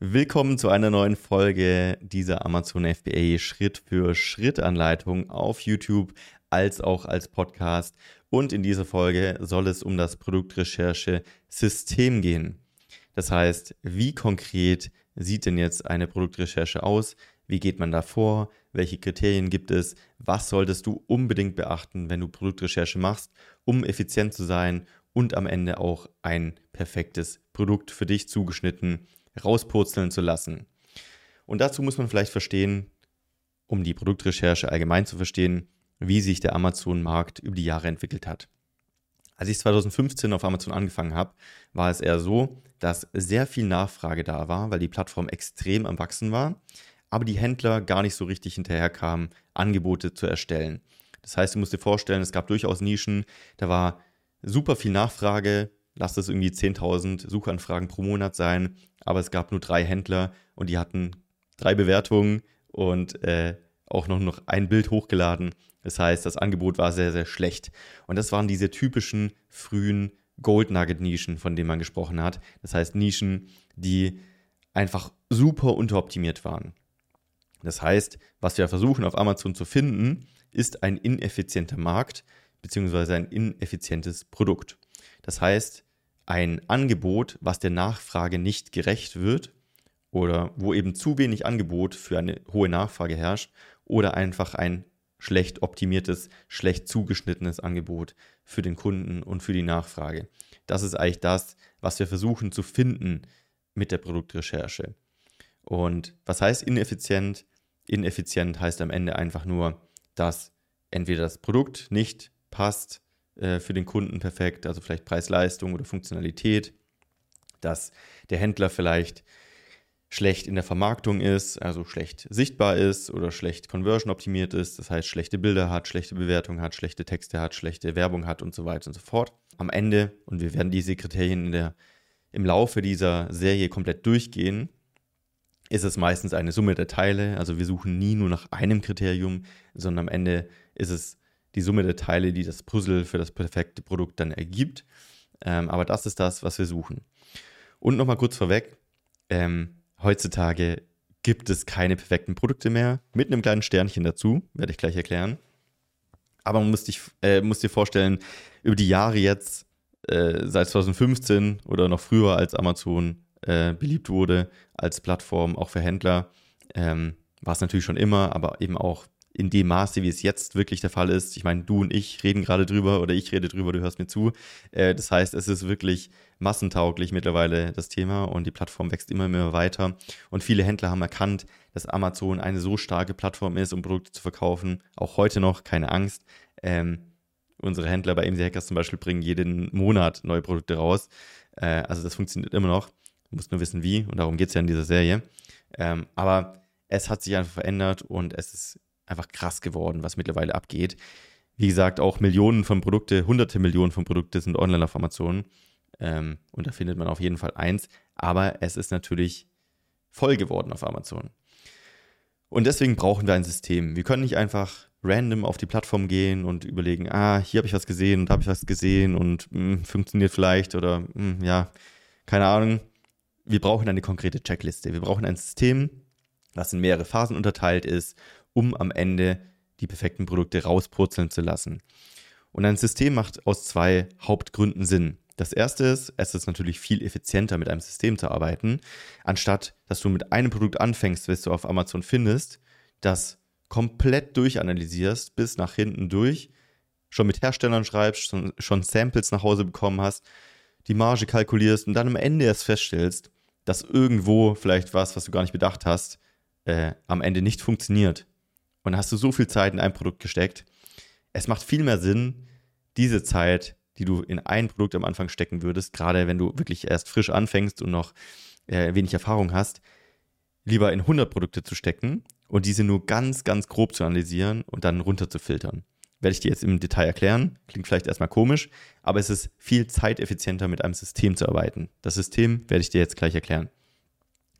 Willkommen zu einer neuen Folge dieser Amazon FBA Schritt für Schritt Anleitung auf YouTube als auch als Podcast. Und in dieser Folge soll es um das Produktrecherche-System gehen. Das heißt, wie konkret sieht denn jetzt eine Produktrecherche aus? Wie geht man da vor? Welche Kriterien gibt es? Was solltest du unbedingt beachten, wenn du Produktrecherche machst, um effizient zu sein und am Ende auch ein perfektes Produkt für dich zugeschnitten rauspurzeln zu lassen. Und dazu muss man vielleicht verstehen, um die Produktrecherche allgemein zu verstehen, wie sich der Amazon-Markt über die Jahre entwickelt hat. Als ich 2015 auf Amazon angefangen habe, war es eher so, dass sehr viel Nachfrage da war, weil die Plattform extrem am Wachsen war, aber die Händler gar nicht so richtig hinterherkamen, Angebote zu erstellen. Das heißt, du musst dir vorstellen, es gab durchaus Nischen, da war super viel Nachfrage, lass das irgendwie 10.000 Suchanfragen pro Monat sein, aber es gab nur drei Händler und die hatten drei Bewertungen und äh, auch noch, noch ein Bild hochgeladen. Das heißt, das Angebot war sehr, sehr schlecht. Und das waren diese typischen frühen Gold Nugget Nischen, von denen man gesprochen hat. Das heißt, Nischen, die einfach super unteroptimiert waren. Das heißt, was wir versuchen auf Amazon zu finden, ist ein ineffizienter Markt bzw. ein ineffizientes Produkt. Das heißt, ein Angebot, was der Nachfrage nicht gerecht wird oder wo eben zu wenig Angebot für eine hohe Nachfrage herrscht oder einfach ein schlecht optimiertes, schlecht zugeschnittenes Angebot für den Kunden und für die Nachfrage. Das ist eigentlich das, was wir versuchen zu finden mit der Produktrecherche. Und was heißt ineffizient? Ineffizient heißt am Ende einfach nur, dass entweder das Produkt nicht passt äh, für den Kunden perfekt, also vielleicht Preis-Leistung oder Funktionalität, dass der Händler vielleicht schlecht in der Vermarktung ist, also schlecht sichtbar ist oder schlecht conversion optimiert ist, das heißt schlechte Bilder hat, schlechte Bewertung hat, schlechte Texte hat, schlechte Werbung hat und so weiter und so fort. Am Ende, und wir werden diese Kriterien der, im Laufe dieser Serie komplett durchgehen, ist es meistens eine Summe der Teile. Also wir suchen nie nur nach einem Kriterium, sondern am Ende ist es die Summe der Teile, die das Puzzle für das perfekte Produkt dann ergibt. Ähm, aber das ist das, was wir suchen. Und nochmal kurz vorweg, ähm, heutzutage gibt es keine perfekten Produkte mehr, mit einem kleinen Sternchen dazu, werde ich gleich erklären. Aber man muss, dich, äh, muss dir vorstellen, über die Jahre jetzt, äh, seit 2015 oder noch früher, als Amazon äh, beliebt wurde als Plattform, auch für Händler, ähm, war es natürlich schon immer, aber eben auch in dem Maße, wie es jetzt wirklich der Fall ist. Ich meine, du und ich reden gerade drüber oder ich rede drüber, du hörst mir zu. Äh, das heißt, es ist wirklich massentauglich mittlerweile das Thema und die Plattform wächst immer mehr weiter. Und viele Händler haben erkannt, dass Amazon eine so starke Plattform ist, um Produkte zu verkaufen. Auch heute noch, keine Angst. Ähm, unsere Händler bei AMC Hackers zum Beispiel bringen jeden Monat neue Produkte raus. Äh, also das funktioniert immer noch. Du musst nur wissen, wie. Und darum geht es ja in dieser Serie. Ähm, aber es hat sich einfach verändert und es ist einfach krass geworden, was mittlerweile abgeht. Wie gesagt, auch Millionen von Produkte, hunderte Millionen von Produkte sind online auf Amazon. Ähm, und da findet man auf jeden Fall eins. Aber es ist natürlich voll geworden auf Amazon. Und deswegen brauchen wir ein System. Wir können nicht einfach random auf die Plattform gehen und überlegen, ah, hier habe ich was gesehen und da habe ich was gesehen und mh, hm, funktioniert vielleicht oder mh, hm, ja, keine Ahnung. Wir brauchen eine konkrete Checkliste. Wir brauchen ein System, was in mehrere Phasen unterteilt ist um am Ende die perfekten Produkte rauspurzeln zu lassen. Und ein System macht aus zwei Hauptgründen Sinn. Das erste ist, es ist natürlich viel effizienter mit einem System zu arbeiten, anstatt dass du mit einem Produkt anfängst, was du auf Amazon findest, das komplett durchanalysierst, bis nach hinten durch, schon mit Herstellern schreibst, schon, schon Samples nach Hause bekommen hast, die Marge kalkulierst und dann am Ende erst feststellst, dass irgendwo vielleicht was, was du gar nicht bedacht hast, äh, am Ende nicht funktioniert und hast du so viel Zeit in ein Produkt gesteckt. Es macht viel mehr Sinn, diese Zeit, die du in ein Produkt am Anfang stecken würdest, gerade wenn du wirklich erst frisch anfängst und noch äh, wenig Erfahrung hast, lieber in 100 Produkte zu stecken und diese nur ganz, ganz grob zu analysieren und dann runter zu filtern. Werde ich dir jetzt im Detail erklären. Klingt vielleicht erstmal komisch, aber es ist viel zeiteffizienter mit einem System zu arbeiten. Das System werde ich dir jetzt gleich erklären.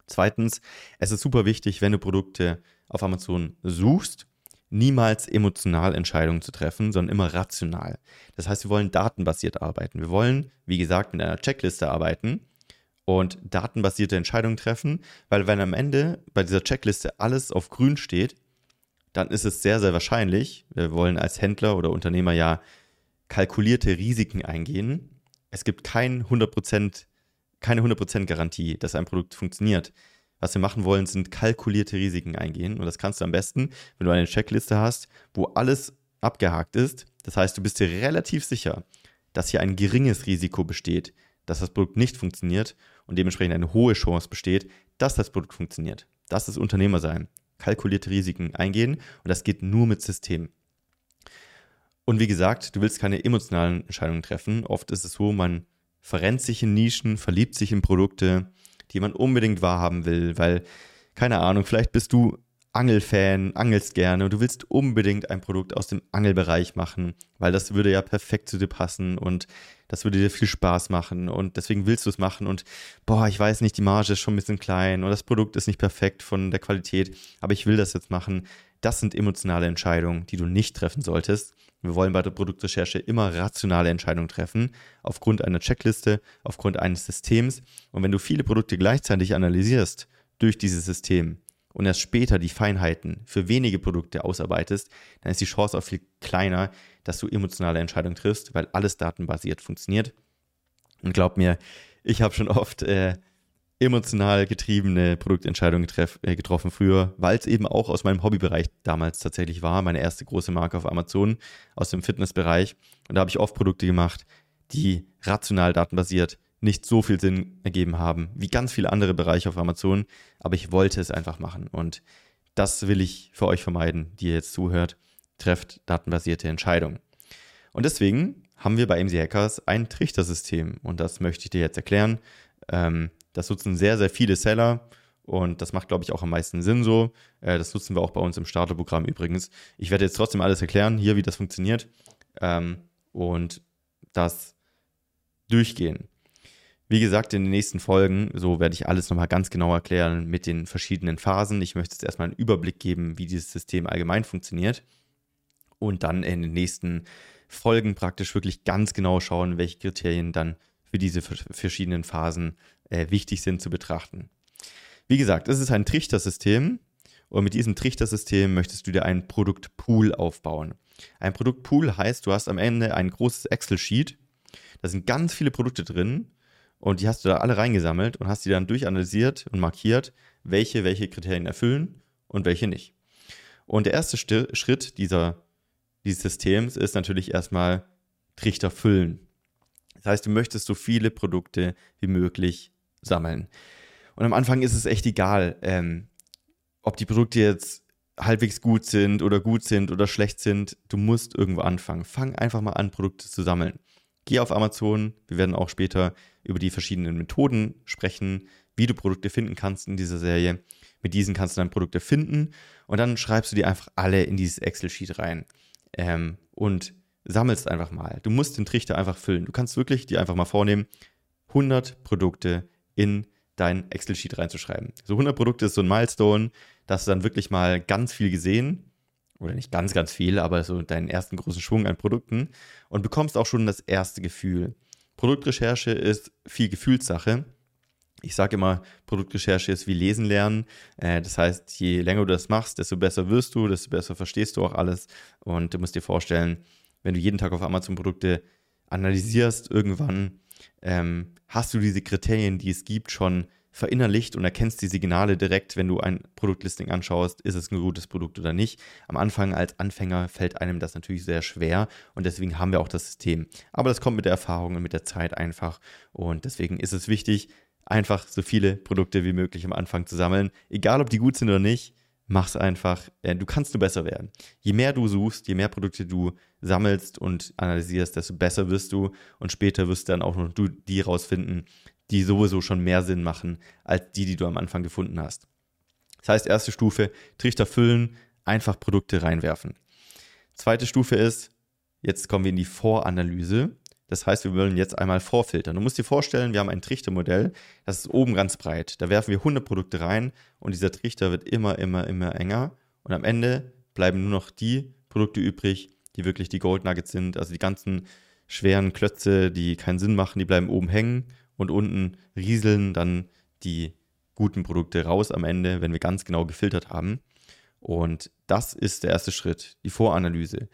Zweitens, es ist super wichtig, wenn du Produkte auf Amazon suchst, niemals emotional Entscheidungen zu treffen, sondern immer rational. Das heißt, wir wollen datenbasiert arbeiten. Wir wollen, wie gesagt, mit einer Checkliste arbeiten und datenbasierte Entscheidungen treffen, weil wenn am Ende bei dieser Checkliste alles auf grün steht, dann ist es sehr, sehr wahrscheinlich, wir wollen als Händler oder Unternehmer ja kalkulierte Risiken eingehen. Es gibt kein 100%, keine 100% Garantie, dass ein Produkt funktioniert. Was wir machen wollen, sind kalkulierte Risiken eingehen. Und das kannst du am besten, wenn du eine Checkliste hast, wo alles abgehakt ist. Das heißt, du bist dir relativ sicher, dass hier ein geringes Risiko besteht, dass das Produkt nicht funktioniert und dementsprechend eine hohe Chance besteht, dass das Produkt funktioniert. Das ist Unternehmer sein. Kalkulierte Risiken eingehen und das geht nur mit System. Und wie gesagt, du willst keine emotionalen Entscheidungen treffen. Oft ist es so, man verrennt sich in Nischen, verliebt sich in Produkte, die man unbedingt wahrhaben will, weil, keine Ahnung, vielleicht bist du Angelfan, angelst gerne und du willst unbedingt ein Produkt aus dem Angelbereich machen, weil das würde ja perfekt zu dir passen und das würde dir viel Spaß machen und deswegen willst du es machen und boah, ich weiß nicht, die Marge ist schon ein bisschen klein und das Produkt ist nicht perfekt von der Qualität, aber ich will das jetzt machen. Das sind emotionale Entscheidungen, die du nicht treffen solltest. Wir wollen bei der Produktrecherche immer rationale Entscheidungen treffen, aufgrund einer Checkliste, aufgrund eines Systems. Und wenn du viele Produkte gleichzeitig analysierst durch dieses System, und erst später die Feinheiten für wenige Produkte ausarbeitest, dann ist die Chance auch viel kleiner, dass du emotionale Entscheidungen triffst, weil alles datenbasiert funktioniert. Und glaub mir, ich habe schon oft äh, emotional getriebene Produktentscheidungen äh, getroffen früher, weil es eben auch aus meinem Hobbybereich damals tatsächlich war, meine erste große Marke auf Amazon aus dem Fitnessbereich. Und da habe ich oft Produkte gemacht, die rational datenbasiert nicht so viel Sinn ergeben haben wie ganz viele andere Bereiche auf Amazon, aber ich wollte es einfach machen und das will ich für euch vermeiden, die ihr jetzt zuhört. Trefft datenbasierte Entscheidungen. Und deswegen haben wir bei MC Hackers ein Trichtersystem und das möchte ich dir jetzt erklären. Ähm, das nutzen sehr, sehr viele Seller und das macht, glaube ich, auch am meisten Sinn so. Äh, das nutzen wir auch bei uns im Starterprogramm übrigens. Ich werde jetzt trotzdem alles erklären, hier, wie das funktioniert ähm, und das durchgehen. Wie gesagt, in den nächsten Folgen, so werde ich alles nochmal ganz genau erklären mit den verschiedenen Phasen. Ich möchte jetzt erstmal einen Überblick geben, wie dieses System allgemein funktioniert. Und dann in den nächsten Folgen praktisch wirklich ganz genau schauen, welche Kriterien dann für diese verschiedenen Phasen äh, wichtig sind zu betrachten. Wie gesagt, es ist ein Trichtersystem und mit diesem Trichtersystem möchtest du dir einen Produktpool aufbauen. Ein Produktpool heißt, du hast am Ende ein großes Excel-Sheet, da sind ganz viele Produkte drin und die hast du da alle reingesammelt und hast die dann durchanalysiert und markiert, welche welche Kriterien erfüllen und welche nicht. Und der erste St Schritt dieser, dieses Systems ist natürlich erstmal Trichter füllen. Das heißt, du möchtest so viele Produkte wie möglich sammeln. Und am Anfang ist es echt egal, ähm, ob die Produkte jetzt halbwegs gut sind oder gut sind oder schlecht sind. Du musst irgendwo anfangen. Fang einfach mal an, Produkte zu sammeln. Geh auf Amazon. Wir werden auch später über die verschiedenen Methoden sprechen, wie du Produkte finden kannst in dieser Serie. Mit diesen kannst du dann Produkte finden und dann schreibst du die einfach alle in dieses Excel-Sheet rein ähm, und sammelst einfach mal. Du musst den Trichter einfach füllen. Du kannst wirklich dir einfach mal vornehmen, 100 Produkte in dein Excel-Sheet reinzuschreiben. So 100 Produkte ist so ein Milestone, dass du dann wirklich mal ganz viel gesehen oder nicht ganz, ganz viel, aber so deinen ersten großen Schwung an Produkten und bekommst auch schon das erste Gefühl. Produktrecherche ist viel Gefühlssache. Ich sage immer, Produktrecherche ist wie Lesen lernen. Äh, das heißt, je länger du das machst, desto besser wirst du, desto besser verstehst du auch alles. Und du musst dir vorstellen, wenn du jeden Tag auf Amazon Produkte analysierst, irgendwann ähm, hast du diese Kriterien, die es gibt, schon verinnerlicht und erkennst die Signale direkt, wenn du ein Produktlisting anschaust, ist es ein gutes Produkt oder nicht. Am Anfang als Anfänger fällt einem das natürlich sehr schwer und deswegen haben wir auch das System. Aber das kommt mit der Erfahrung und mit der Zeit einfach und deswegen ist es wichtig, einfach so viele Produkte wie möglich am Anfang zu sammeln, egal ob die gut sind oder nicht. Mach's einfach. Äh, du kannst nur besser werden. Je mehr du suchst, je mehr Produkte du sammelst und analysierst, desto besser wirst du. Und später wirst du dann auch noch du die rausfinden, die sowieso schon mehr Sinn machen als die, die du am Anfang gefunden hast. Das heißt, erste Stufe, Trichter füllen, einfach Produkte reinwerfen. Zweite Stufe ist, jetzt kommen wir in die Voranalyse. Das heißt, wir wollen jetzt einmal vorfiltern. Du musst dir vorstellen, wir haben ein Trichtermodell, das ist oben ganz breit. Da werfen wir 100 Produkte rein und dieser Trichter wird immer, immer, immer enger. Und am Ende bleiben nur noch die Produkte übrig, die wirklich die Gold Nuggets sind. Also die ganzen schweren Klötze, die keinen Sinn machen, die bleiben oben hängen und unten rieseln dann die guten Produkte raus am Ende, wenn wir ganz genau gefiltert haben. Und das ist der erste Schritt, die Voranalyse.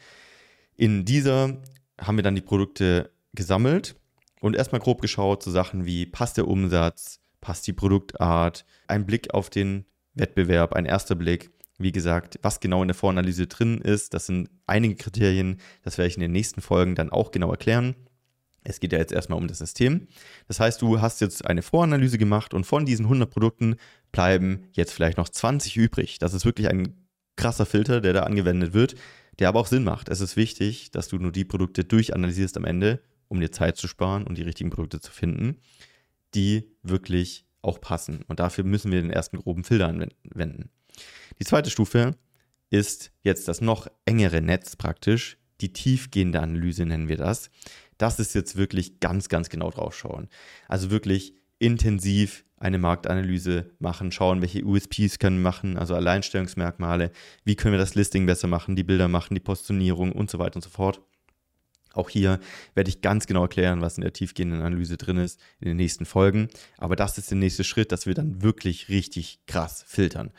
In dieser haben wir dann die Produkte gesammelt und erstmal grob geschaut zu so Sachen wie passt der Umsatz, passt die Produktart, ein Blick auf den Wettbewerb, ein erster Blick. Wie gesagt, was genau in der Voranalyse drin ist, das sind einige Kriterien, das werde ich in den nächsten Folgen dann auch genau erklären. Es geht ja jetzt erstmal um das System. Das heißt, du hast jetzt eine Voranalyse gemacht und von diesen 100 Produkten bleiben jetzt vielleicht noch 20 übrig. Das ist wirklich ein krasser Filter, der da angewendet wird, der aber auch Sinn macht. Es ist wichtig, dass du nur die Produkte durchanalysierst am Ende, um dir Zeit zu sparen und die richtigen Produkte zu finden, die wirklich auch passen. Und dafür müssen wir den ersten groben Filter anwenden. Die zweite Stufe ist jetzt das noch engere Netz praktisch. Die tiefgehende Analyse nennen wir das das ist jetzt wirklich ganz, ganz genau drauf schauen. Also wirklich intensiv eine Marktanalyse machen, schauen, welche USPs können wir machen, also Alleinstellungsmerkmale, wie können wir das Listing besser machen, die Bilder machen, die Positionierung und so weiter und so fort. Auch hier werde ich ganz genau erklären, was in der tiefgehenden Analyse drin ist in den nächsten Folgen. Aber das ist der nächste Schritt, dass wir dann wirklich richtig krass filtern.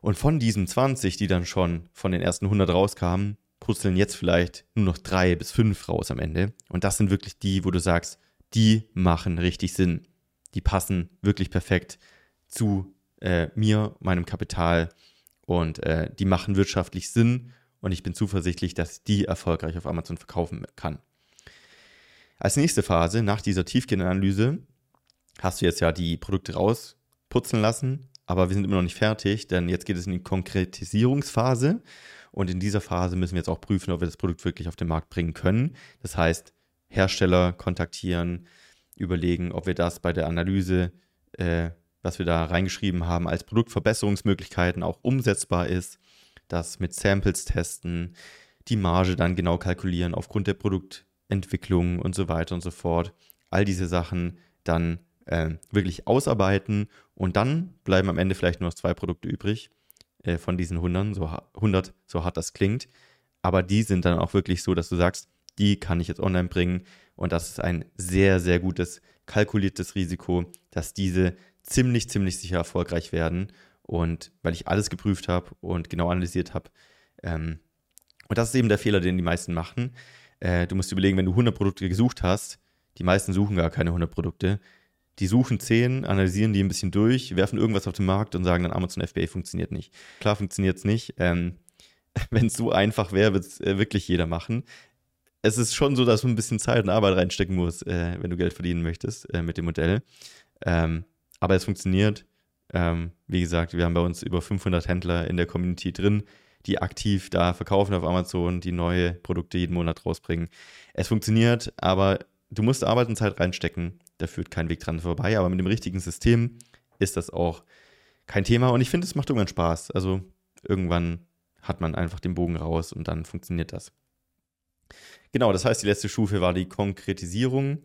Und von diesen 20, die dann schon von den ersten 100 rauskamen, purzeln jetzt vielleicht nur noch drei bis fünf raus am Ende. Und das sind wirklich die, wo du sagst, die machen richtig Sinn. Die passen wirklich perfekt zu äh, mir, meinem Kapital und äh, die machen wirtschaftlich Sinn und ich bin zuversichtlich, dass ich die erfolgreich auf Amazon verkaufen kann. Als nächste Phase, nach dieser tiefgehenden Analyse, hast du jetzt ja die Produkte rausputzen lassen, aber wir sind immer noch nicht fertig, denn jetzt geht es in die Konkretisierungsphase und in dieser Phase müssen wir jetzt auch prüfen, ob wir das Produkt wirklich auf den Markt bringen können. Das heißt, Hersteller kontaktieren, überlegen, ob wir das bei der Analyse, äh, was wir da reingeschrieben haben, als Produktverbesserungsmöglichkeiten auch umsetzbar ist. Das mit Samples testen, die Marge dann genau kalkulieren aufgrund der Produktentwicklung und so weiter und so fort. All diese Sachen dann äh, wirklich ausarbeiten und dann bleiben am Ende vielleicht nur noch zwei Produkte übrig äh, von diesen 100 so, 100, so hart das klingt. Aber die sind dann auch wirklich so, dass du sagst, die kann ich jetzt online bringen. Und das ist ein sehr, sehr gutes, kalkuliertes Risiko, dass diese ziemlich, ziemlich sicher erfolgreich werden. Und weil ich alles geprüft habe und genau analysiert habe. Ähm, und das ist eben der Fehler, den die meisten machen. Äh, du musst überlegen, wenn du 100 Produkte gesucht hast, die meisten suchen gar keine 100 Produkte, die suchen 10, analysieren die ein bisschen durch, werfen irgendwas auf den Markt und sagen dann, Amazon FBA funktioniert nicht. Klar funktioniert es nicht. Ähm, Wenn es so einfach wäre, würde es äh, wirklich jeder machen. Es ist schon so, dass du ein bisschen Zeit und Arbeit reinstecken musst, äh, wenn du Geld verdienen möchtest äh, mit dem Modell. Ähm, aber es funktioniert. Ähm, wie gesagt, wir haben bei uns über 500 Händler in der Community drin, die aktiv da verkaufen auf Amazon, die neue Produkte jeden Monat rausbringen. Es funktioniert, aber du musst Arbeit und Zeit reinstecken da führt kein Weg dran vorbei. Aber mit dem richtigen System ist das auch kein Thema. Und ich finde, es macht irgendwann Spaß. Also irgendwann hat man einfach den Bogen raus und dann funktioniert das. Genau, das heißt, die letzte Stufe war die Konkretisierung.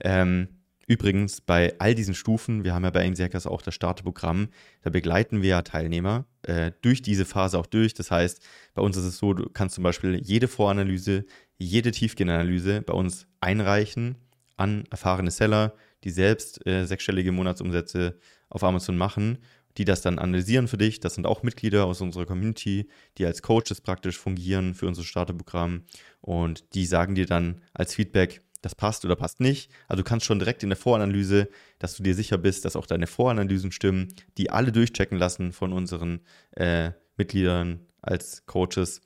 Ähm, übrigens, bei all diesen Stufen, wir haben ja bei Inserkas auch das Starterprogramm, da begleiten wir ja Teilnehmer äh, durch diese Phase auch durch. Das heißt, bei uns ist es so, du kannst zum Beispiel jede Voranalyse, jede Tiefgehanalyse bei uns einreichen an erfahrene Seller, die selbst äh, sechsstellige Monatsumsätze auf Amazon machen, die das dann analysieren für dich. Das sind auch Mitglieder aus unserer Community, die als Coaches praktisch fungieren für unser Starterprogramm und die sagen dir dann als Feedback, das passt oder passt nicht. Also du kannst schon direkt in der Voranalyse, dass du dir sicher bist, dass auch deine Voranalysen stimmen, die alle durchchecken lassen von unseren äh, Mitgliedern als Coaches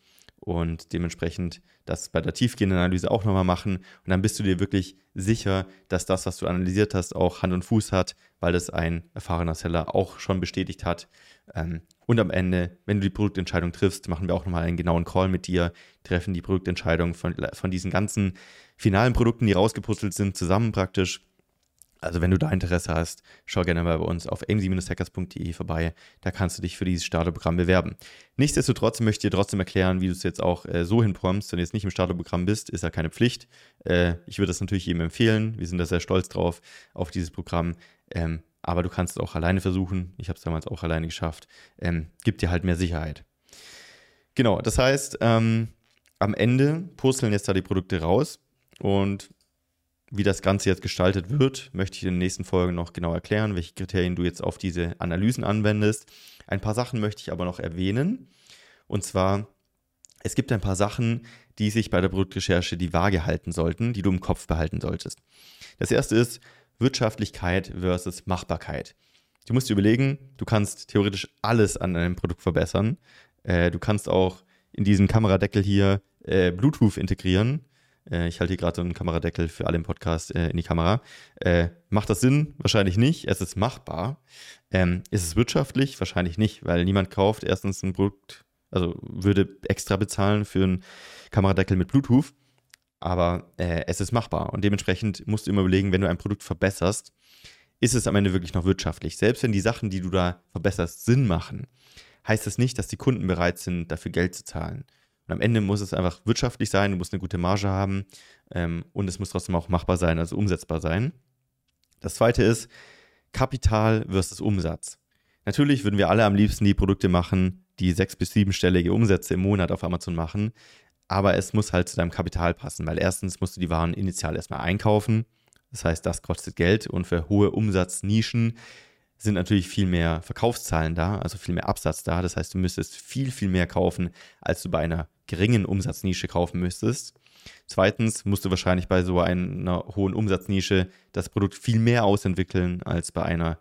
und dementsprechend das bei der tiefgehenden Analyse auch nochmal machen. Und dann bist du dir wirklich sicher, dass das, was du analysiert hast, auch Hand und Fuß hat, weil das ein erfahrener Seller auch schon bestätigt hat. Ähm, und am Ende, wenn du die Produktentscheidung triffst, machen wir auch nochmal einen genauen Call mit dir, treffen die Produktentscheidung von, von diesen ganzen finalen Produkten, die rausgepuzzelt sind, zusammen praktisch also wenn du da Interesse hast, schau gerne mal bei uns auf amc-hackers.de vorbei. Da kannst du dich für dieses Starterprogramm bewerben. Nichtsdestotrotz möchte ich dir trotzdem erklären, wie du es jetzt auch äh, so hinpommst. Wenn du jetzt nicht im Starterprogramm bist, ist ja keine Pflicht. Äh, ich würde das natürlich jedem empfehlen. Wir sind da sehr stolz drauf, auf dieses Programm. Ähm, aber du kannst es auch alleine versuchen. Ich habe es damals auch alleine geschafft. Ähm, gibt dir halt mehr Sicherheit. Genau, das heißt, ähm, am Ende purzeln jetzt da die Produkte raus und wie das Ganze jetzt gestaltet wird, möchte ich in den nächsten Folgen noch genau erklären, welche Kriterien du jetzt auf diese Analysen anwendest. Ein paar Sachen möchte ich aber noch erwähnen. Und zwar, es gibt ein paar Sachen, die sich bei der Produktrecherche die Waage halten sollten, die du im Kopf behalten solltest. Das erste ist Wirtschaftlichkeit versus Machbarkeit. Du musst dir überlegen, du kannst theoretisch alles an deinem Produkt verbessern. Äh, du kannst auch in diesen Kameradeckel hier äh, Bluetooth integrieren. Äh, ich halte hier gerade so einen Kameradeckel für alle im Podcast äh, in die Kamera. Äh, macht das Sinn? Wahrscheinlich nicht. Es ist machbar. Ähm, ist es wirtschaftlich? Wahrscheinlich nicht, weil niemand kauft erstens ein Produkt, also würde extra bezahlen für einen Kameradeckel mit Bluetooth. Aber äh, es ist machbar und dementsprechend musst du immer überlegen, wenn du ein Produkt verbesserst, ist es am Ende wirklich noch wirtschaftlich. Selbst wenn die Sachen, die du da verbesserst, Sinn machen, heißt das nicht, dass die Kunden bereit sind, dafür Geld zu zahlen. Und am Ende muss es einfach wirtschaftlich sein, du musst eine gute Marge haben ähm, und es muss trotzdem auch machbar sein, also umsetzbar sein. Das zweite ist Kapital versus Umsatz. Natürlich würden wir alle am liebsten die Produkte machen, die sechs- bis siebenstellige Umsätze im Monat auf Amazon machen, aber es muss halt zu deinem Kapital passen, weil erstens musst du die Waren initial erstmal einkaufen. Das heißt, das kostet Geld und für hohe Umsatznischen sind natürlich viel mehr Verkaufszahlen da, also viel mehr Absatz da. Das heißt, du müsstest viel, viel mehr kaufen, als du bei einer geringen Umsatznische kaufen müsstest. Zweitens musst du wahrscheinlich bei so einer hohen Umsatznische das Produkt viel mehr ausentwickeln als bei einer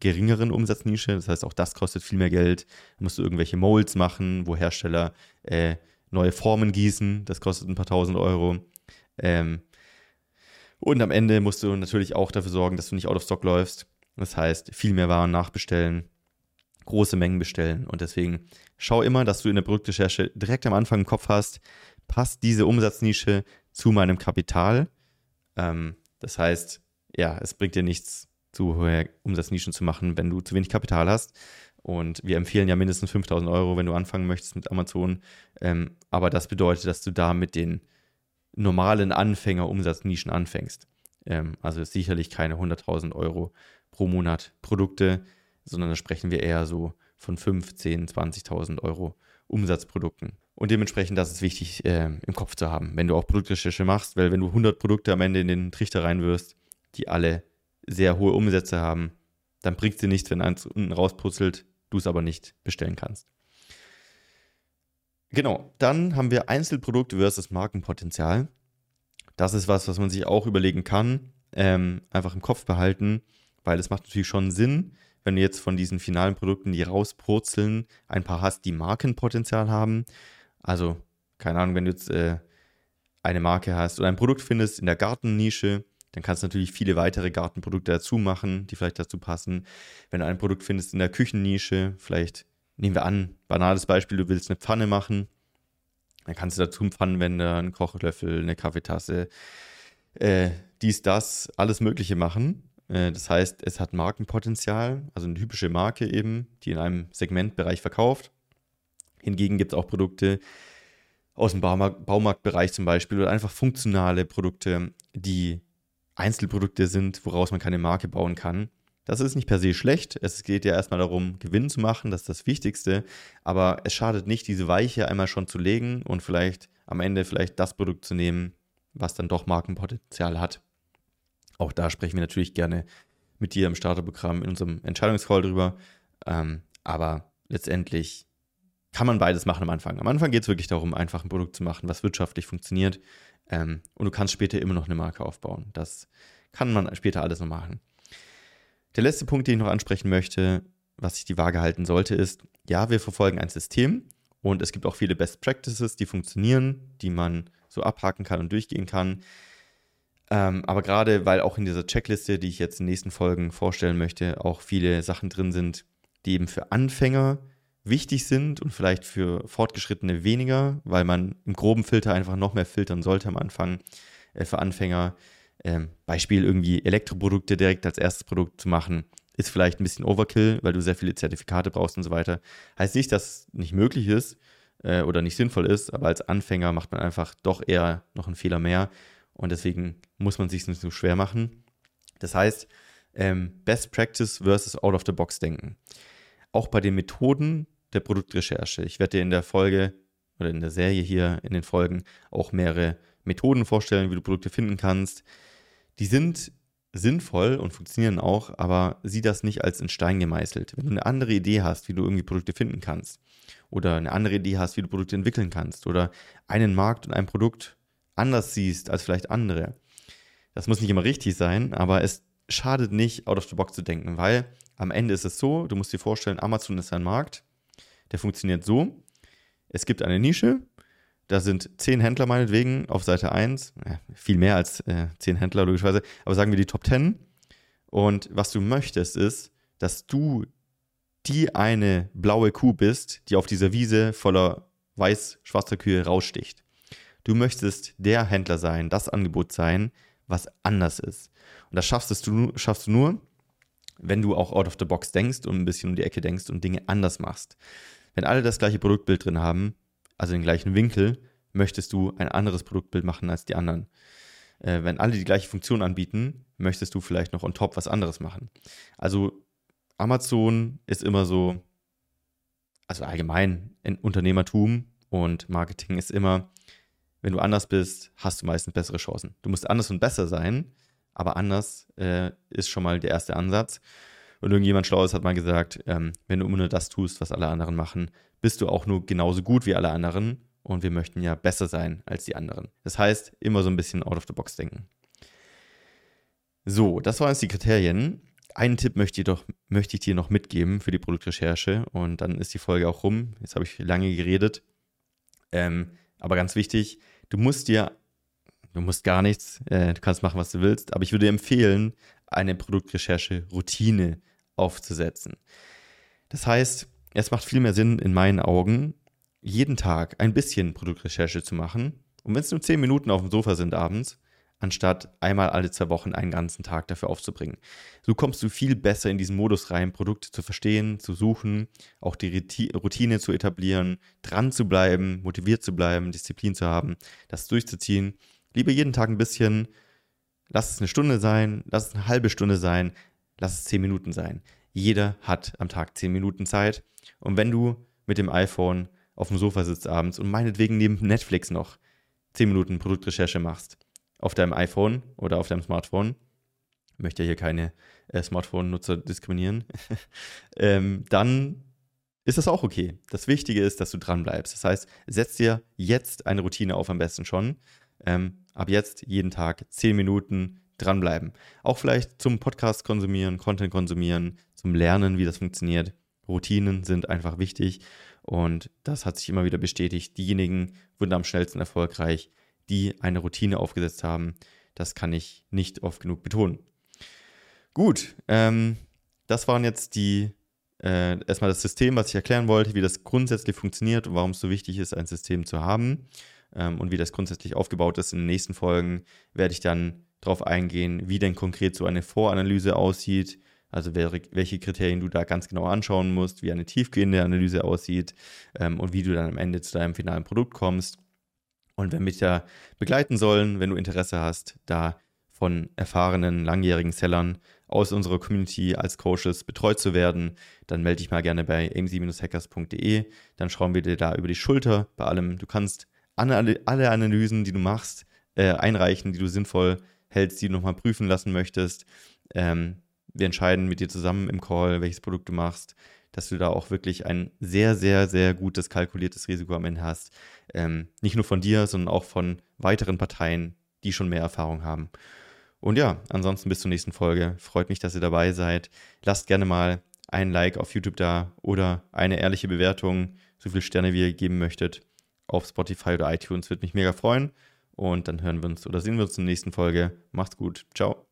geringeren Umsatznische. Das heißt, auch das kostet viel mehr Geld. Da musst du irgendwelche Molds machen, wo Hersteller äh, neue Formen gießen. Das kostet ein paar tausend Euro. Ähm, und am Ende musst du natürlich auch dafür sorgen, dass du nicht out of stock läufst. Das heißt, viel mehr Waren nachbestellen, große Mengen bestellen. Und deswegen schau immer, dass du in der Produktrecherche direkt am Anfang im Kopf hast, passt diese Umsatznische zu meinem Kapital. Ähm, das heißt, ja, es bringt dir nichts, zu hohe Umsatznischen zu machen, wenn du zu wenig Kapital hast. Und wir empfehlen ja mindestens 5000 Euro, wenn du anfangen möchtest mit Amazon. Ähm, aber das bedeutet, dass du da mit den normalen Anfänger-Umsatznischen anfängst. Ähm, also sicherlich keine 100.000 Euro pro Monat Produkte, sondern da sprechen wir eher so von 15.000, 20.000 Euro Umsatzprodukten. Und dementsprechend, das ist wichtig äh, im Kopf zu haben, wenn du auch Produktrecherche machst, weil wenn du 100 Produkte am Ende in den Trichter reinwirfst, die alle sehr hohe Umsätze haben, dann bringt dir nichts, wenn eins unten rausputzelt, du es aber nicht bestellen kannst. Genau, dann haben wir Einzelprodukt versus Markenpotenzial. Das ist was, was man sich auch überlegen kann, ähm, einfach im Kopf behalten weil es macht natürlich schon Sinn, wenn du jetzt von diesen finalen Produkten, die rauspurzeln, ein paar hast, die Markenpotenzial haben. Also, keine Ahnung, wenn du jetzt äh, eine Marke hast oder ein Produkt findest in der Gartennische, dann kannst du natürlich viele weitere Gartenprodukte dazu machen, die vielleicht dazu passen. Wenn du ein Produkt findest in der Küchennische, vielleicht nehmen wir an, banales Beispiel, du willst eine Pfanne machen, dann kannst du dazu einen Pfannenwender, einen Kochlöffel, eine Kaffeetasse, äh, dies, das, alles Mögliche machen. Äh, das heißt, es hat Markenpotenzial, also eine typische Marke eben, die in einem Segmentbereich verkauft. Hingegen gibt es auch Produkte aus dem Baumarkt, Baumarktbereich zum Beispiel oder einfach funktionale Produkte, die Einzelprodukte sind, woraus man keine Marke bauen kann. Das ist nicht per se schlecht. Es geht ja erstmal darum, Gewinn zu machen, das ist das Wichtigste. Aber es schadet nicht, diese Weiche einmal schon zu legen und vielleicht am Ende vielleicht das Produkt zu nehmen, was dann doch Markenpotenzial hat. Auch da sprechen wir natürlich gerne mit dir im Starterprogramm in unserem Entscheidungscall drüber. Ähm, aber letztendlich kann man beides machen am Anfang. Am Anfang geht es wirklich darum, einfach ein Produkt zu machen, was wirtschaftlich funktioniert. Ähm, und du kannst später immer noch eine Marke aufbauen. Das kann man später alles noch machen. Der letzte Punkt, den ich noch ansprechen möchte, was sich die Waage halten sollte, ist, ja, wir verfolgen ein System und es gibt auch viele Best Practices, die funktionieren, die man so abhaken kann und durchgehen kann. Ähm, aber gerade weil auch in dieser Checkliste, die ich jetzt in den nächsten Folgen vorstellen möchte, auch viele Sachen drin sind, die eben für Anfänger wichtig sind und vielleicht für Fortgeschrittene weniger, weil man im groben Filter einfach noch mehr filtern sollte am Anfang äh, für Anfänger. Ähm, Beispiel irgendwie Elektroprodukte direkt als erstes Produkt zu machen, ist vielleicht ein bisschen Overkill, weil du sehr viele Zertifikate brauchst und so weiter. Heißt nicht, dass es nicht möglich ist äh, oder nicht sinnvoll ist, aber als Anfänger macht man einfach doch eher noch einen Fehler mehr und deswegen muss man sich nicht so schwer machen. Das heißt, ähm, Best Practice versus Out of the Box denken. Auch bei den Methoden der Produktrecherche. Ich werde dir in der Folge oder in der Serie hier in den Folgen auch mehrere Methoden vorstellen, wie du Produkte finden kannst. die sind sinnvoll und funktionieren auch, aber sieh das nicht als in Stein gemeißelt. Wenn du eine andere Idee hast, wie du irgendwie Produkte finden kannst, oder eine andere Idee hast, wie du Produkte entwickeln kannst, oder einen Markt und ein Produkt anders siehst als vielleicht andere, das muss nicht immer richtig sein, aber es schadet nicht, out of the box zu denken, weil am Ende ist es so, du musst dir vorstellen, Amazon ist ein Markt, der funktioniert so, es gibt eine Nische, da sind zehn Händler meinetwegen auf Seite 1, ja, viel mehr als äh, zehn Händler logischerweise, aber sagen wir die Top 10. Und was du möchtest ist, dass du die eine blaue Kuh bist, die auf dieser Wiese voller weiß-schwarzer Kühe raussticht. Du möchtest der Händler sein, das Angebot sein, was anders ist. Und das schaffst du, schaffst du nur, wenn du auch out of the box denkst und ein bisschen um die Ecke denkst und Dinge anders machst. Wenn alle das gleiche Produktbild drin haben, also den gleichen Winkel, möchtest du ein anderes Produktbild machen als die anderen. Äh, wenn alle die gleiche Funktion anbieten, möchtest du vielleicht noch on top was anderes machen. Also Amazon ist immer so, also allgemein in Unternehmertum und Marketing ist immer, wenn du anders bist, hast du meistens bessere Chancen. Du musst anders und besser sein, aber anders äh, ist schon mal der erste Ansatz. Und irgendjemand Schlaues hat mal gesagt, ähm, wenn du immer nur das tust, was alle anderen machen, bist du auch nur genauso gut wie alle anderen und wir möchten ja besser sein als die anderen. Das heißt, immer so ein bisschen out of the box denken. So, das waren jetzt die Kriterien. Einen Tipp möchte ich, doch, möchte ich dir noch mitgeben für die Produktrecherche und dann ist die Folge auch rum. Jetzt habe ich lange geredet. Ähm, aber ganz wichtig, du musst dir, du musst gar nichts, äh, du kannst machen, was du willst, aber ich würde dir empfehlen, eine Produktrecherche-Routine aufzusetzen. Das heißt, es macht viel mehr Sinn in meinen Augen, jeden Tag ein bisschen Produktrecherche zu machen. Und wenn es nur 10 Minuten auf dem Sofa sind abends, anstatt einmal alle zwei Wochen einen ganzen Tag dafür aufzubringen. So kommst du viel besser in diesen Modus rein, Produkte zu verstehen, zu suchen, auch die Routine zu etablieren, dran zu bleiben, motiviert zu bleiben, Disziplin zu haben, das durchzuziehen. Lieber jeden Tag ein bisschen, lass es eine Stunde sein, lass es eine halbe Stunde sein, lass es 10 Minuten sein. Jeder hat am Tag 10 Minuten Zeit und wenn du mit dem iPhone auf dem Sofa sitzt abends und meinetwegen neben Netflix noch 10 Minuten Produktrecherche machst, auf deinem iPhone oder auf deinem Smartphone, ich möchte hier keine äh, Smartphone-Nutzer diskriminieren, ähm, dann ist das auch okay. Das Wichtige ist, dass du dran bleibst. Das heißt, setz dir jetzt eine Routine auf, am besten schon. Ähm, ab jetzt jeden Tag 10 Minuten dranbleiben. Auch vielleicht zum Podcast konsumieren, Content konsumieren, zum Lernen, wie das funktioniert. Routinen sind einfach wichtig und das hat sich immer wieder bestätigt. Diejenigen wurden am schnellsten erfolgreich, die eine Routine aufgesetzt haben. Das kann ich nicht oft genug betonen. Gut, ähm, das waren jetzt die äh, erstmal das System, was ich erklären wollte, wie das grundsätzlich funktioniert und warum es so wichtig ist, ein System zu haben ähm, und wie das grundsätzlich aufgebaut ist. In den nächsten Folgen werde ich dann darauf eingehen, wie denn konkret so eine Voranalyse aussieht, also welche Kriterien du da ganz genau anschauen musst, wie eine tiefgehende Analyse aussieht ähm, und wie du dann am Ende zu deinem finalen Produkt kommst. Und wenn mich da begleiten sollen, wenn du Interesse hast, da von erfahrenen, langjährigen Sellern aus unserer Community als Coaches betreut zu werden, dann melde dich mal gerne bei amc-hackers.de. Dann schauen wir dir da über die Schulter bei allem. Du kannst alle, Analysen, die du machst, äh, einreichen, die du sinnvoll hältst, die du nochmal prüfen lassen möchtest. Ähm, wir entscheiden mit dir zusammen im Call, welches Produkt du machst, dass du da auch wirklich ein sehr, sehr, sehr gutes kalkuliertes Risiko am Ende hast. Ähm, nicht nur von dir, sondern auch von weiteren Parteien, die schon mehr Erfahrung haben. Und ja, ansonsten bis zur nächsten Folge. Freut mich, dass ihr dabei seid. Lasst gerne mal ein Like auf YouTube da oder eine ehrliche Bewertung, so viele Sterne wie ihr geben möchtet, auf Spotify oder iTunes. Würde mich mega freuen. Und dann hören wir uns oder sehen wir uns in der nächsten Folge. Macht's gut. Ciao.